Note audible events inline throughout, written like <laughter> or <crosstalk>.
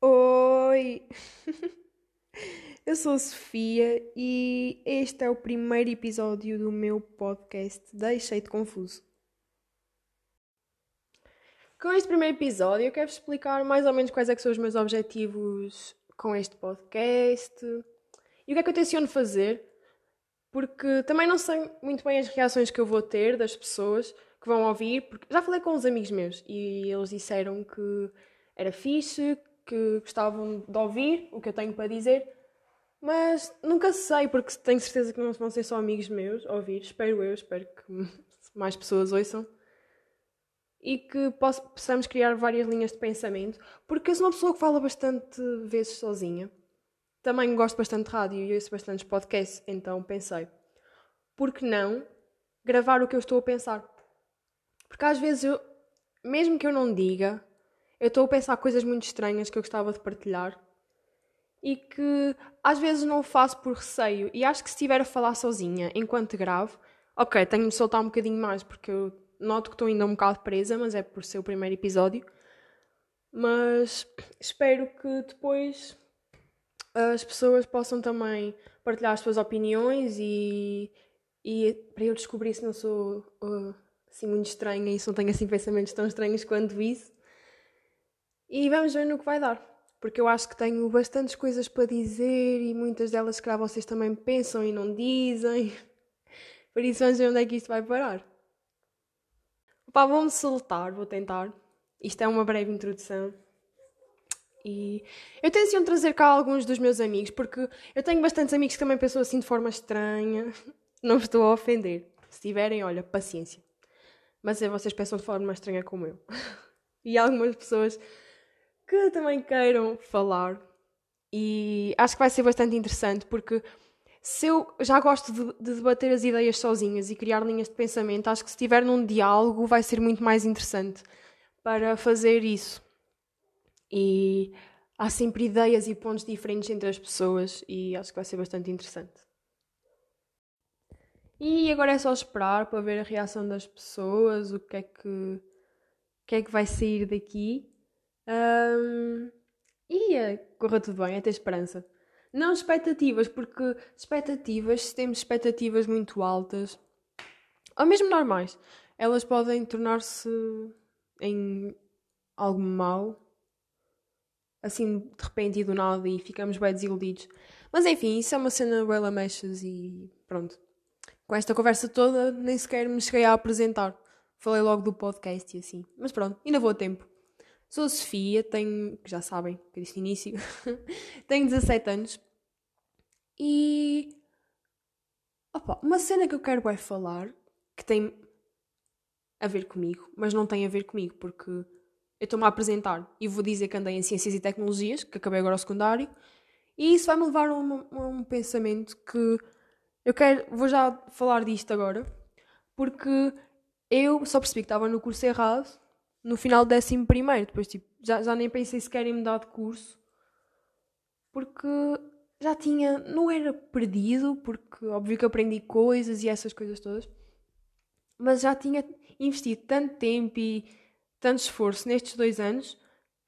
Oi! <laughs> Eu sou Sofia e este é o primeiro episódio do meu podcast Deixei-te Confuso. Com este primeiro episódio, eu quero-vos explicar mais ou menos quais é são os meus objetivos com este podcast e o que é que eu tenciono fazer, porque também não sei muito bem as reações que eu vou ter das pessoas que vão ouvir, porque já falei com uns amigos meus e eles disseram que era fixe, que gostavam de ouvir o que eu tenho para dizer, mas nunca sei, porque tenho certeza que não vão ser só amigos meus a ouvir, espero eu, espero que <laughs> mais pessoas ouçam e que possamos criar várias linhas de pensamento, porque eu sou uma pessoa que fala bastante vezes sozinha. Também gosto bastante de rádio e ouço bastantes podcasts, então pensei, por que não gravar o que eu estou a pensar? Porque às vezes eu, mesmo que eu não diga, eu estou a pensar coisas muito estranhas que eu gostava de partilhar e que às vezes não faço por receio. E acho que se estiver a falar sozinha enquanto gravo, ok, tenho de soltar um bocadinho mais porque eu noto que estou ainda um bocado presa, mas é por ser o primeiro episódio. Mas espero que depois as pessoas possam também partilhar as suas opiniões e, e para eu descobrir se não sou uh, assim muito estranha e se não tenho assim pensamentos tão estranhos quanto isso. E vamos ver no que vai dar. Porque eu acho que tenho bastantes coisas para dizer e muitas delas, calhar, vocês também pensam e não dizem. <laughs> Por isso, vamos ver onde é que isto vai parar. Pá, vou-me soltar, vou tentar. Isto é uma breve introdução. E eu tenciono trazer cá alguns dos meus amigos, porque eu tenho bastantes amigos que também pensam assim de forma estranha. <laughs> Não estou a ofender. Se tiverem, olha, paciência. Mas é vocês pensam de forma estranha como eu. <laughs> E algumas pessoas que também queiram falar. E acho que vai ser bastante interessante porque se eu já gosto de, de, debater as ideias sozinhas e criar linhas de pensamento, acho que se estiver num diálogo vai ser muito mais interessante para fazer isso. E há sempre ideias e pontos diferentes entre as pessoas e acho que vai ser bastante interessante. E agora é só esperar para ver a reação das pessoas, o que é que, o que, é que vai sair daqui. Um, e corra tudo bem, é ter esperança. Não expectativas, porque expectativas, se temos expectativas muito altas, ou mesmo normais, elas podem tornar-se em algo mau, assim de repente e do nada, e ficamos bem desiludidos. Mas enfim, isso é uma cena bela mechas e pronto. Com esta conversa toda, nem sequer me cheguei a apresentar. Falei logo do podcast e assim. Mas pronto, ainda vou a tempo. Sou a Sofia, tenho, já sabem, que disse início, <laughs> tenho 17 anos e. Opa, uma cena que eu quero é falar que tem a ver comigo, mas não tem a ver comigo porque eu estou-me a apresentar e vou dizer que andei em Ciências e Tecnologias, que acabei agora o secundário, e isso vai-me levar a um, a um pensamento que eu quero, vou já falar disto agora, porque eu só percebi que estava no curso errado no final do décimo primeiro. Depois, tipo, já, já nem pensei sequer em mudar de curso. Porque já tinha... Não era perdido, porque óbvio que aprendi coisas e essas coisas todas. Mas já tinha investido tanto tempo e tanto esforço nestes dois anos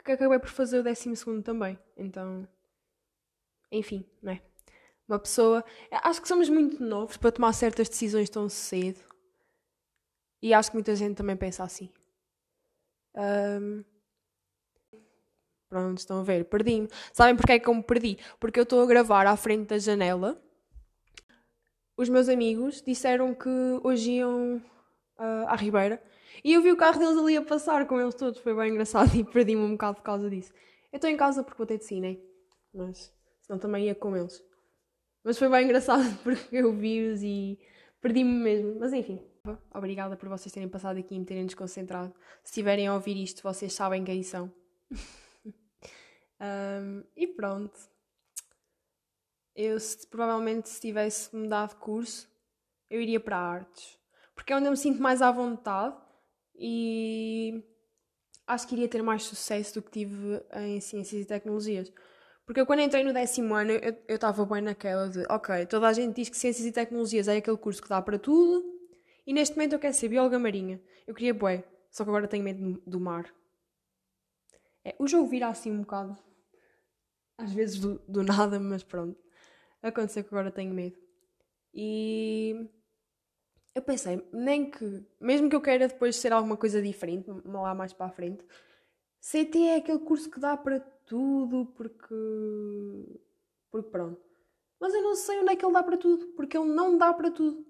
que acabei por fazer o décimo segundo também. Então... Enfim, não é? Uma pessoa... Acho que somos muito novos para tomar certas decisões tão cedo. E acho que muita gente também pensa assim. Um... Pronto, estão a ver, perdi-me. Sabem porque é que eu me perdi? Porque eu estou a gravar à frente da janela. Os meus amigos disseram que hoje iam uh, à Ribeira e eu vi o carro deles ali a passar com eles todos. Foi bem engraçado <laughs> e perdi-me um bocado por causa disso. Eu estou em casa porque vou ter de cine, mas senão também ia com eles. Mas foi bem engraçado <laughs> porque eu vi-os e perdi-me mesmo. Mas enfim. Obrigada por vocês terem passado aqui e me terem desconcentrado. Se estiverem a ouvir isto, vocês sabem quem são. <laughs> um, e pronto. Eu, se, provavelmente, se tivesse mudado de curso, eu iria para artes. Porque é onde eu me sinto mais à vontade e acho que iria ter mais sucesso do que tive em Ciências e Tecnologias. Porque eu, quando entrei no décimo ano, eu estava bem naquela de: ok, toda a gente diz que Ciências e Tecnologias é aquele curso que dá para tudo E neste momento eu quero ser bióloga marinha. Eu queria bué, só que agora tenho medo do mar. É, o jogo vira assim um bocado. Às vezes do, do nada, mas pronto. Aconteceu que agora tenho medo. E eu pensei, nem que, mesmo que eu queira depois ser alguma coisa diferente, lá mais para a frente, CT é aquele curso que dá para tudo, porque. Porque pronto. Mas eu não sei onde é que ele dá para tudo, porque ele não dá para tudo.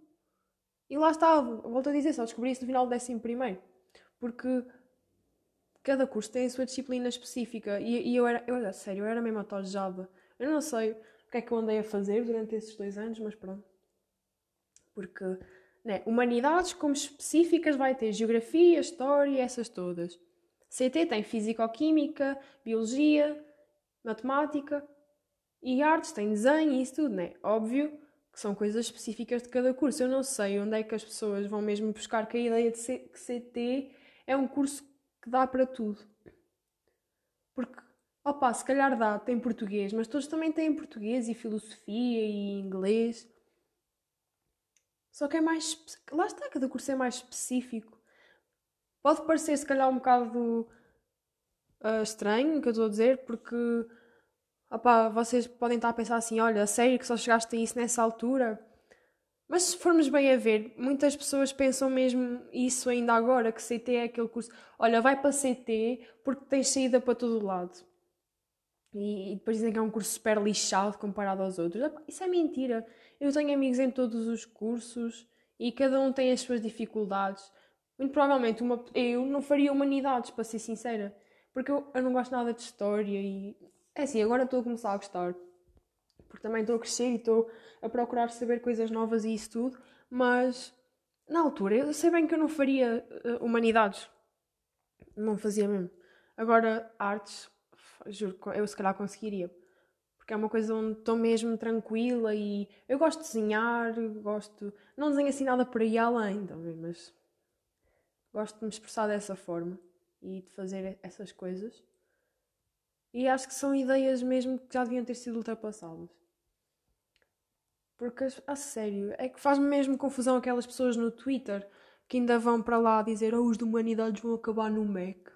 E lá está, volto a dizer, só descobri isso no final do décimo primeiro. Porque cada curso tem a sua disciplina específica. E, e eu era, eu era, sério, eu era mesmo atojada. Eu não sei o que é que eu andei a fazer durante esses dois anos, mas pronto. Porque, né, humanidades como específicas vai ter geografia, história, essas todas. CT tem físico-química, biologia, matemática e artes, tem desenho e isso tudo, né? Óbvio que são coisas específicas de cada curso. Eu não sei onde é que as pessoas vão mesmo buscar que a ideia de CT é um curso que dá para tudo. Porque, opa, se calhar dá, tem português, mas todos também têm português e filosofia e inglês. Só que é mais. Lá está, cada curso é mais específico. Pode parecer, se calhar, um bocado uh, estranho o que eu estou a dizer, porque opá, vocês podem estar a pensar assim: olha, sério que só chegaste a isso nessa altura? Mas se formos bem a ver, muitas pessoas pensam mesmo isso ainda agora, que CT é aquele curso. Olha, vai para CT porque tens saída para todo lado. E, e depois dizem que é um curso super lixado comparado aos outros. Isso é mentira. Eu tenho amigos em todos os cursos e cada um tem as suas dificuldades. Muito provavelmente uma, eu não faria humanidades, para ser sincera. Porque eu, eu não gosto nada de história e. É assim, agora estou a começar a gostar. Porque também estou a crescer e estou a procurar saber coisas novas e isso tudo. Mas na altura eu sei bem que eu não faria uh, humanidades. Não fazia mesmo. Agora, artes, juro, eu se calhar conseguiria. Porque é uma coisa onde estou mesmo tranquila e eu gosto de desenhar, gosto. Não desenho assim nada por aí além, também, mas gosto de me expressar dessa forma e de fazer essas coisas. E acho que são ideias mesmo que já deviam ter sido ultrapassadas. Porque, a sério, é que faz-me mesmo confusão aquelas pessoas no Twitter que ainda vão para lá dizer oh, os de humanidades vão acabar no MEC.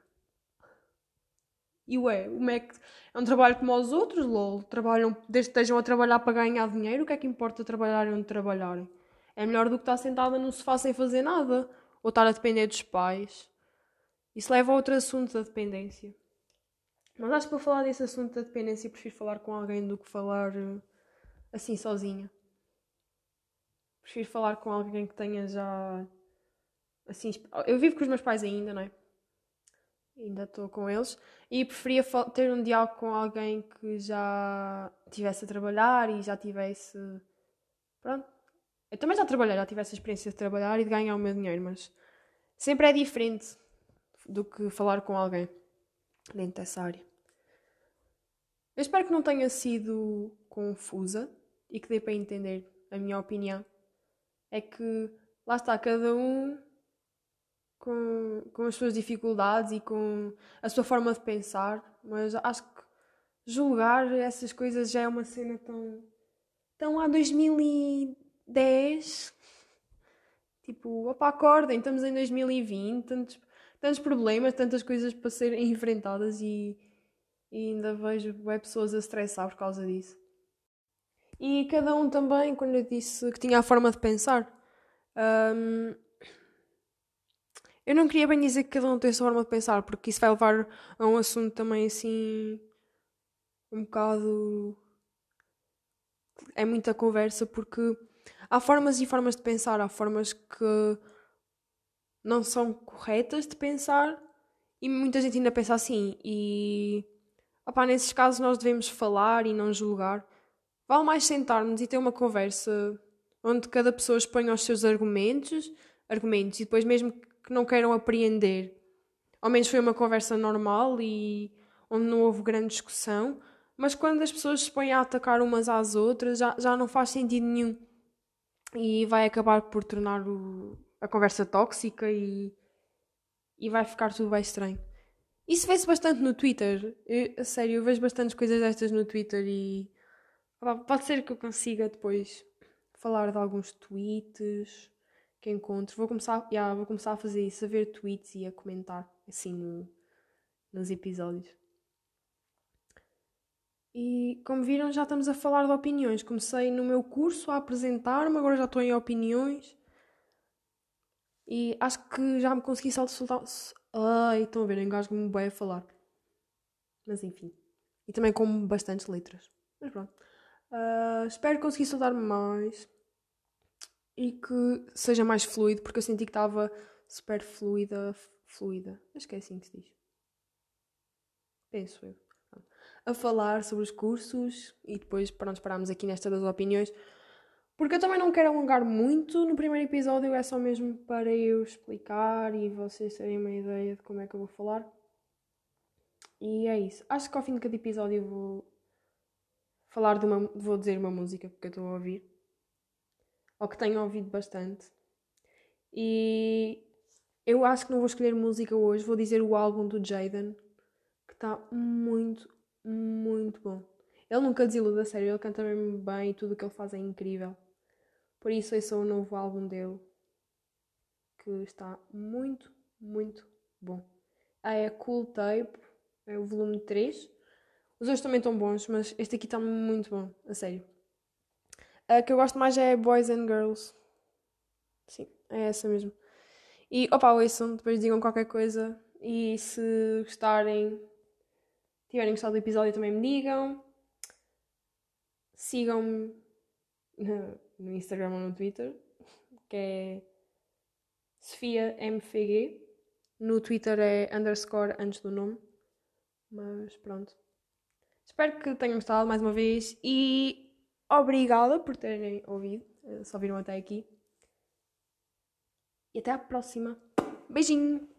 E ué, o MEC é um trabalho como os outros, lol. Trabalham, desde que estejam a trabalhar para ganhar dinheiro, o que é que importa trabalharem onde trabalharem? É melhor do que estar sentada no sofá sem fazer nada ou estar a depender dos pais. Isso leva a outro assunto da dependência. Mas acho que para falar desse assunto da dependência prefiro falar com alguém do que falar eh, assim sozinha. Prefiro falar com alguém que tenha já. Assim, eu vivo com os meus pais ainda, não é? Ainda estou com eles. E preferia ter um diálogo com alguém que já tivesse a trabalhar e já tivesse. Pronto, eu também já trabalhei, já tive essa experiência de trabalhar e de ganhar o meu dinheiro, mas sempre é diferente do que falar com alguém dentro dessa área. Eu espero que não tenha sido confusa e que dê para entender a minha opinião. É que lá está cada um com, com as suas dificuldades e com a sua forma de pensar, mas acho que julgar essas coisas já é uma cena tão. tão há 2000 e 10. Tipo, opa, acordem, estamos em 2020, tantos, tantos problemas, tantas coisas para serem <laughs> enfrentadas e, e ainda vejo pessoas a estressar por causa disso. E cada um também, quando eu disse que tinha a forma de pensar, um, eu não queria bem dizer que cada um tem a sua forma de pensar, porque isso vai levar a um assunto também assim um bocado. É muita conversa, porque Há formas e formas de pensar, há formas que não são corretas de pensar e muita gente ainda pensa assim. E opá, nesses casos nós devemos falar e não julgar. Vale mais sentarmos e ter uma conversa onde cada pessoa exponha os seus argumentos, argumentos e depois mesmo que não queiram apreender, ao menos foi uma conversa normal e onde não houve grande discussão. Mas quando as pessoas se põem a atacar umas às outras, já, já não faz sentido nenhum e vai acabar por tornar o, a conversa tóxica e, e vai ficar tudo bem estranho. Isso vê-se bastante no Twitter. Eu, a sério, eu vejo bastantes coisas destas no Twitter e pode ser que eu consiga depois falar de alguns tweets que encontro. Vou começar, yeah, vou começar a fazer isso, a ver tweets e a comentar assim no, nos episódios. E como viram, já estamos a falar de opiniões. Comecei no meu curso a apresentar-me, agora já estou em opiniões. E acho que já me consegui soltar. Ai, estão a ver, engasgo-me bem a falar. Mas enfim. E também como bastantes letras. Mas pronto. Uh, espero conseguir soltar mais. E que seja mais fluido, porque eu senti que estava super fluida. Fluida. Acho que é assim que se diz. Penso eu. A falar sobre os cursos e depois pronto, parámos aqui nesta das opiniões. Porque eu também não quero alongar muito. No primeiro episódio é só mesmo para eu explicar e vocês terem uma ideia de como é que eu vou falar. E é isso. Acho que ao fim de cada episódio vou falar de uma. vou dizer uma música que eu estou a ouvir. Ou que tenho ouvido bastante. E eu acho que não vou escolher música hoje, vou dizer o álbum do Jaden, que está muito, muito bom. Ele nunca desiluda, sério, ele canta mesmo bem e tudo o que ele faz é incrível. Por isso, esse é o novo álbum dele, que está muito, muito bom. Ah, é Cool Tape, é o volume 3. Os dois também estão bons, mas este aqui está muito bom, a sério. A que eu gosto mais é Boys and Girls. Sim, é essa mesmo. E opa, ouçam, depois digam qualquer coisa. E se gostarem, tiverem gostado do episódio, também me digam. Sigam-me no Instagram ou no Twitter, que é Sofia MFG. No Twitter é underscore antes do nome. Mas pronto. Espero que tenham gostado mais uma vez e obrigada por terem ouvido. Eh, só viram até aqui. E até à próxima. Beijinho!